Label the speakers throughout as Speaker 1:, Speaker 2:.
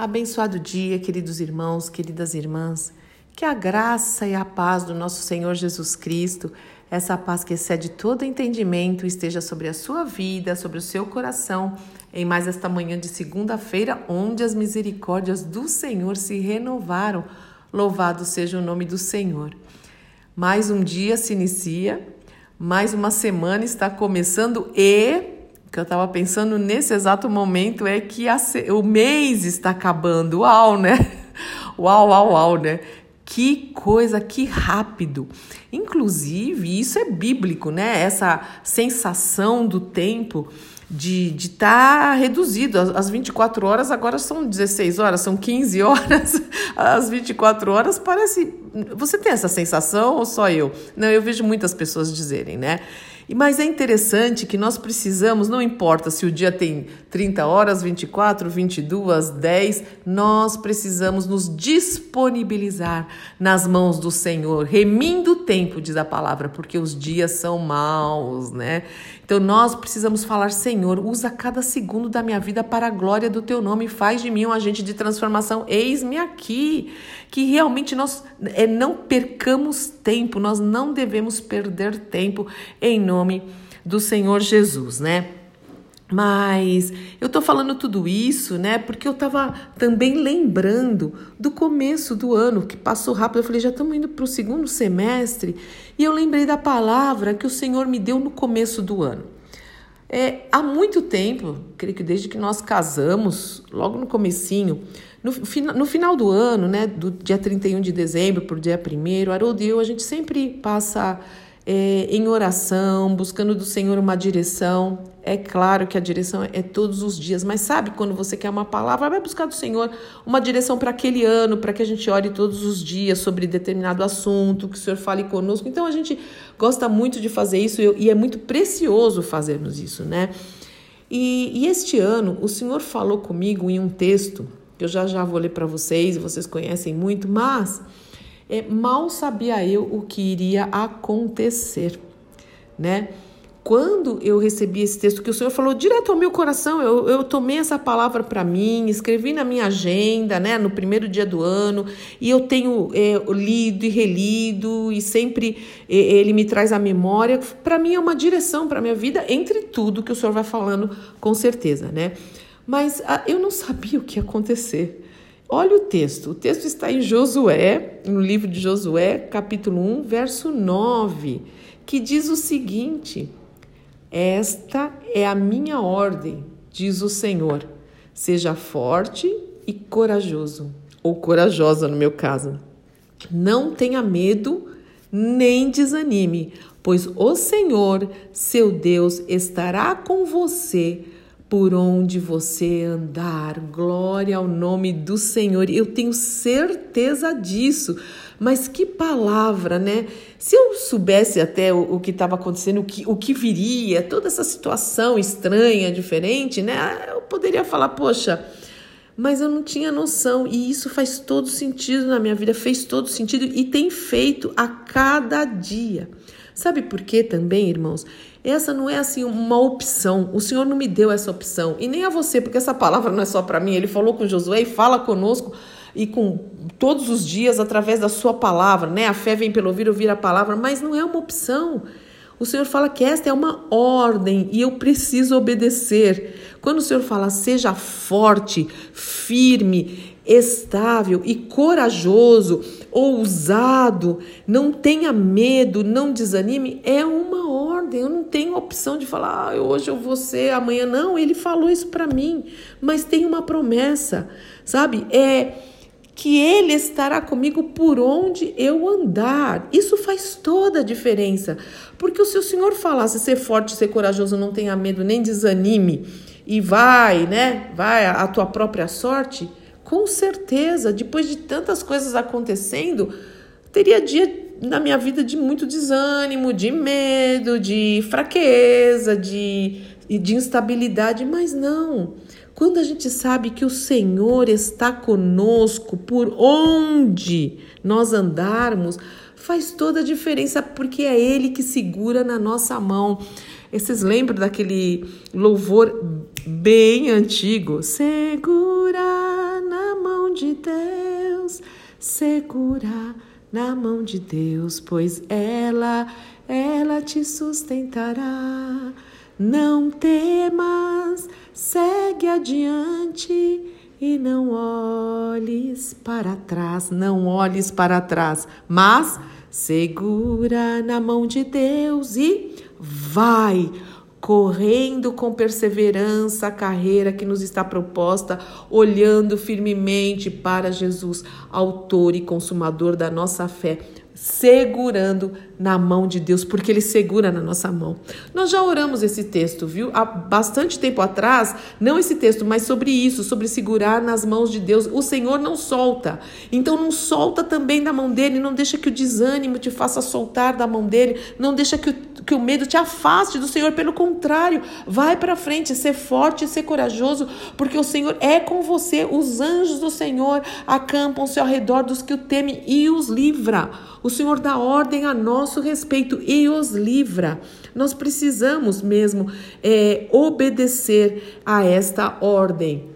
Speaker 1: Abençoado dia, queridos irmãos, queridas irmãs. Que a graça e a paz do nosso Senhor Jesus Cristo, essa paz que excede todo entendimento, esteja sobre a sua vida, sobre o seu coração, em mais esta manhã de segunda-feira, onde as misericórdias do Senhor se renovaram. Louvado seja o nome do Senhor. Mais um dia se inicia, mais uma semana está começando e que eu estava pensando nesse exato momento é que a, o mês está acabando. Uau, né? Uau, uau, uau, né? Que coisa, que rápido. Inclusive, isso é bíblico, né? Essa sensação do tempo de estar tá reduzido. As 24 horas agora são 16 horas, são 15 horas. As 24 horas parece. Você tem essa sensação ou só eu? Não, eu vejo muitas pessoas dizerem, né? Mas é interessante que nós precisamos, não importa se o dia tem 30 horas, 24, 22, 10, nós precisamos nos disponibilizar nas mãos do Senhor, remindo o tempo, diz a palavra, porque os dias são maus, né? Então nós precisamos falar, Senhor, usa cada segundo da minha vida para a glória do teu nome, faz de mim um agente de transformação. Eis-me aqui, que realmente nós é, não percamos tempo, nós não devemos perder tempo em nome do Senhor Jesus, né? Mas eu tô falando tudo isso, né? Porque eu tava também lembrando do começo do ano, que passou rápido. Eu falei, já estamos indo para o segundo semestre. E eu lembrei da palavra que o Senhor me deu no começo do ano. É, há muito tempo, creio que desde que nós casamos, logo no comecinho, no, no final do ano, né, do dia 31 de dezembro para o dia 1 Haroldo e eu, a gente sempre passa é, em oração, buscando do Senhor uma direção. É claro que a direção é todos os dias, mas sabe quando você quer uma palavra, vai buscar do Senhor uma direção para aquele ano, para que a gente ore todos os dias sobre determinado assunto, que o Senhor fale conosco. Então a gente gosta muito de fazer isso e é muito precioso fazermos isso, né? E, e este ano o Senhor falou comigo em um texto que eu já já vou ler para vocês vocês conhecem muito, mas é, mal sabia eu o que iria acontecer, né? Quando eu recebi esse texto que o Senhor falou direto ao meu coração, eu, eu tomei essa palavra para mim, escrevi na minha agenda, né, no primeiro dia do ano, e eu tenho é, lido e relido, e sempre é, ele me traz a memória. Para mim é uma direção para minha vida, entre tudo que o Senhor vai falando, com certeza, né? Mas ah, eu não sabia o que ia acontecer. Olha o texto. O texto está em Josué, no livro de Josué, capítulo 1, verso 9, que diz o seguinte: Esta é a minha ordem, diz o Senhor. Seja forte e corajoso, ou corajosa no meu caso. Não tenha medo nem desanime, pois o Senhor, seu Deus, estará com você por onde você andar. Glória ao nome do Senhor. Eu tenho certeza disso. Mas que palavra, né? Se eu soubesse até o, o que estava acontecendo, o que, o que viria, toda essa situação estranha, diferente, né? Eu poderia falar, poxa, mas eu não tinha noção. E isso faz todo sentido na minha vida, fez todo sentido e tem feito a cada dia. Sabe por quê também, irmãos? Essa não é assim uma opção. O Senhor não me deu essa opção e nem a você, porque essa palavra não é só para mim. Ele falou com Josué e fala conosco e com todos os dias através da sua palavra, né? A fé vem pelo ouvir, ouvir a palavra, mas não é uma opção. O Senhor fala que esta é uma ordem e eu preciso obedecer. Quando o Senhor fala, seja forte, firme, estável e corajoso, ousado, não tenha medo, não desanime, é uma ordem. Eu não tenho opção de falar, ah, hoje eu vou ser, amanhã não. Ele falou isso para mim, mas tem uma promessa, sabe? É que Ele estará comigo por onde eu andar. Isso faz toda a diferença. Porque se o Senhor falasse ser forte, ser corajoso, não tenha medo, nem desanime, e vai, né? Vai a tua própria sorte, com certeza, depois de tantas coisas acontecendo, teria dia na minha vida de muito desânimo, de medo, de fraqueza, de, de instabilidade, mas não. Quando a gente sabe que o Senhor está conosco por onde nós andarmos, faz toda a diferença, porque é Ele que segura na nossa mão. Vocês lembram daquele louvor bem antigo? Segura na Deus, segura na mão de Deus, pois ela, ela te sustentará. Não temas, segue adiante e não olhes para trás, não olhes para trás, mas segura na mão de Deus e vai correndo com perseverança a carreira que nos está proposta, olhando firmemente para Jesus, autor e consumador da nossa fé segurando na mão de Deus, porque Ele segura na nossa mão. Nós já oramos esse texto, viu? Há bastante tempo atrás, não esse texto, mas sobre isso, sobre segurar nas mãos de Deus. O Senhor não solta, então não solta também da mão dele, não deixa que o desânimo te faça soltar da mão dele, não deixa que o, que o medo te afaste do Senhor, pelo contrário, vai para frente, ser forte ser corajoso, porque o Senhor é com você. Os anjos do Senhor acampam-se ao redor dos que o temem e os livra. O o Senhor dá ordem a nosso respeito e os livra. Nós precisamos mesmo é, obedecer a esta ordem.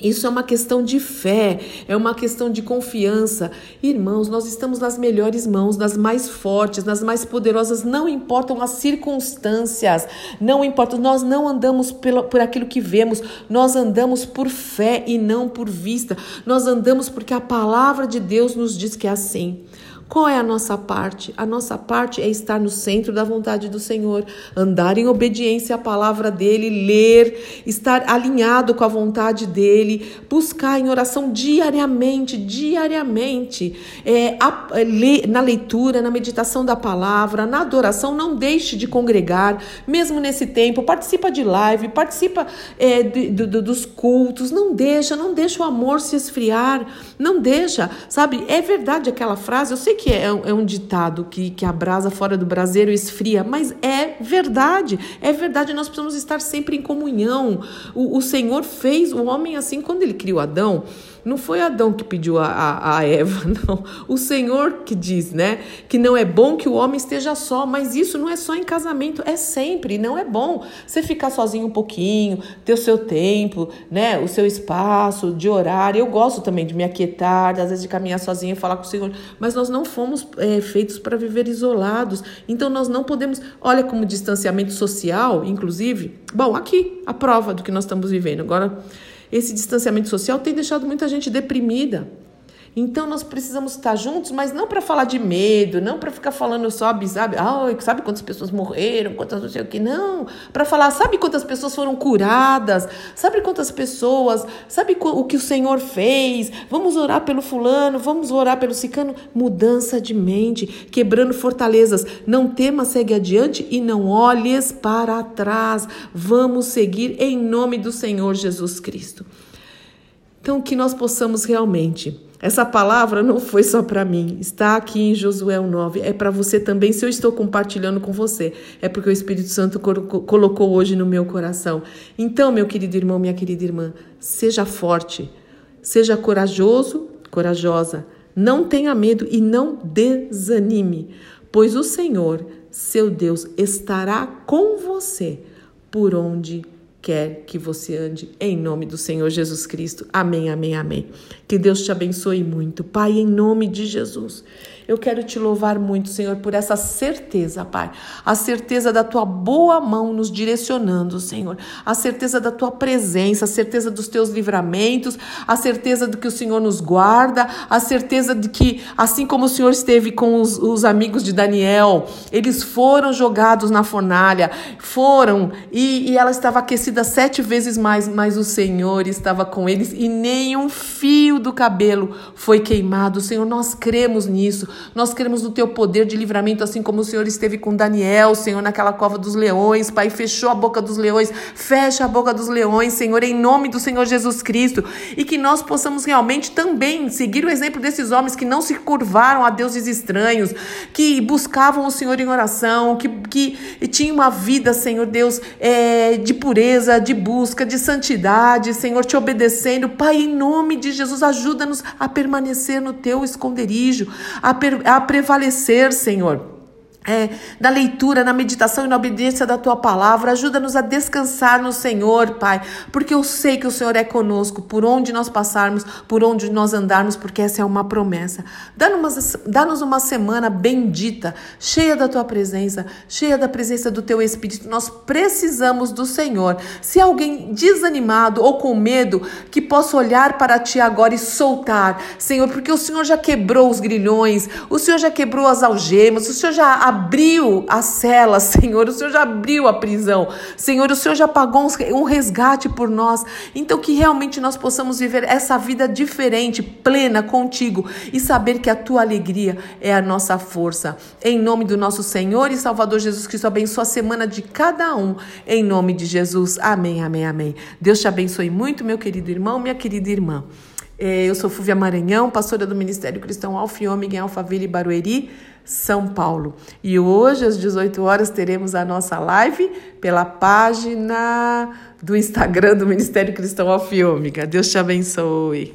Speaker 1: Isso é uma questão de fé, é uma questão de confiança. Irmãos, nós estamos nas melhores mãos, nas mais fortes, nas mais poderosas, não importam as circunstâncias, não importa, nós não andamos pelo, por aquilo que vemos, nós andamos por fé e não por vista. Nós andamos porque a palavra de Deus nos diz que é assim. Qual é a nossa parte? A nossa parte é estar no centro da vontade do Senhor, andar em obediência à palavra dele, ler, estar alinhado com a vontade dele, buscar em oração diariamente, diariamente, é, a, é, na leitura, na meditação da palavra, na adoração. Não deixe de congregar, mesmo nesse tempo. Participa de live, participa é, de, de, de, dos cultos. Não deixa, não deixa o amor se esfriar. Não deixa, sabe? É verdade aquela frase. Eu sei que é, é um ditado que, que a fora do braseiro esfria, mas é verdade, é verdade. Nós precisamos estar sempre em comunhão. O, o Senhor fez o homem assim quando ele criou Adão. Não foi Adão que pediu a, a, a, Eva, não. O Senhor que diz, né? Que não é bom que o homem esteja só, mas isso não é só em casamento, é sempre, não é bom. Você ficar sozinho um pouquinho, ter o seu tempo, né? O seu espaço de orar. Eu gosto também de me aquietar, às vezes de caminhar sozinho e falar com o Senhor, mas nós não fomos é, feitos para viver isolados. Então nós não podemos, olha como distanciamento social, inclusive. Bom, aqui a prova do que nós estamos vivendo. Agora esse distanciamento social tem deixado muita gente deprimida. Então nós precisamos estar juntos, mas não para falar de medo, não para ficar falando só, sabe, sabe quantas pessoas morreram, quantas não sei o que, não. Para falar, sabe quantas pessoas foram curadas, sabe quantas pessoas, sabe o que o Senhor fez, vamos orar pelo fulano, vamos orar pelo cicano. Mudança de mente, quebrando fortalezas. Não tema, segue adiante e não olhes para trás. Vamos seguir em nome do Senhor Jesus Cristo. Então, que nós possamos realmente essa palavra não foi só para mim, está aqui em Josué 9, é para você também. Se eu estou compartilhando com você, é porque o Espírito Santo colocou hoje no meu coração. Então, meu querido irmão, minha querida irmã, seja forte, seja corajoso, corajosa, não tenha medo e não desanime, pois o Senhor, seu Deus, estará com você por onde quer que você ande em nome do Senhor Jesus Cristo. Amém, amém, amém. Que Deus te abençoe muito. Pai, em nome de Jesus. Eu quero te louvar muito, Senhor, por essa certeza, Pai. A certeza da tua boa mão nos direcionando, Senhor. A certeza da tua presença, a certeza dos teus livramentos, a certeza de que o Senhor nos guarda, a certeza de que, assim como o Senhor esteve com os, os amigos de Daniel, eles foram jogados na fornalha, foram, e, e ela estava aquecida sete vezes mais, mas o Senhor estava com eles e nem um fio do cabelo foi queimado. Senhor, nós cremos nisso. Nós queremos o teu poder de livramento, assim como o Senhor esteve com Daniel, Senhor, naquela cova dos leões. Pai, fechou a boca dos leões, fecha a boca dos leões, Senhor, em nome do Senhor Jesus Cristo. E que nós possamos realmente também seguir o exemplo desses homens que não se curvaram a deuses estranhos, que buscavam o Senhor em oração, que, que tinham uma vida, Senhor Deus, é, de pureza, de busca, de santidade, Senhor, te obedecendo. Pai, em nome de Jesus, ajuda-nos a permanecer no teu esconderijo, a, a prevalecer, Senhor é, na leitura, na meditação e na obediência da tua palavra. Ajuda-nos a descansar no Senhor, Pai, porque eu sei que o Senhor é conosco, por onde nós passarmos, por onde nós andarmos, porque essa é uma promessa. Dá-nos uma semana bendita, cheia da tua presença, cheia da presença do teu Espírito. Nós precisamos do Senhor. Se alguém desanimado ou com medo, que possa olhar para ti agora e soltar, Senhor, porque o Senhor já quebrou os grilhões, o Senhor já quebrou as algemas, o Senhor já abriu a cela, Senhor, o Senhor já abriu a prisão, Senhor, o Senhor já pagou um resgate por nós. Então, que realmente nós possamos viver essa vida diferente, plena contigo e saber que a tua alegria é a nossa força. Em nome do nosso Senhor e Salvador Jesus Cristo, abençoa a semana de cada um, em nome de Jesus. Amém, amém, amém. Deus te abençoe muito, meu querido irmão, minha querida irmã. É, eu sou Fúvia Maranhão, pastora do Ministério Cristão Alfiômega em Alphaville Barueri. São Paulo. E hoje, às 18 horas, teremos a nossa live pela página do Instagram do Ministério Cristão Alfiômica. Deus te abençoe.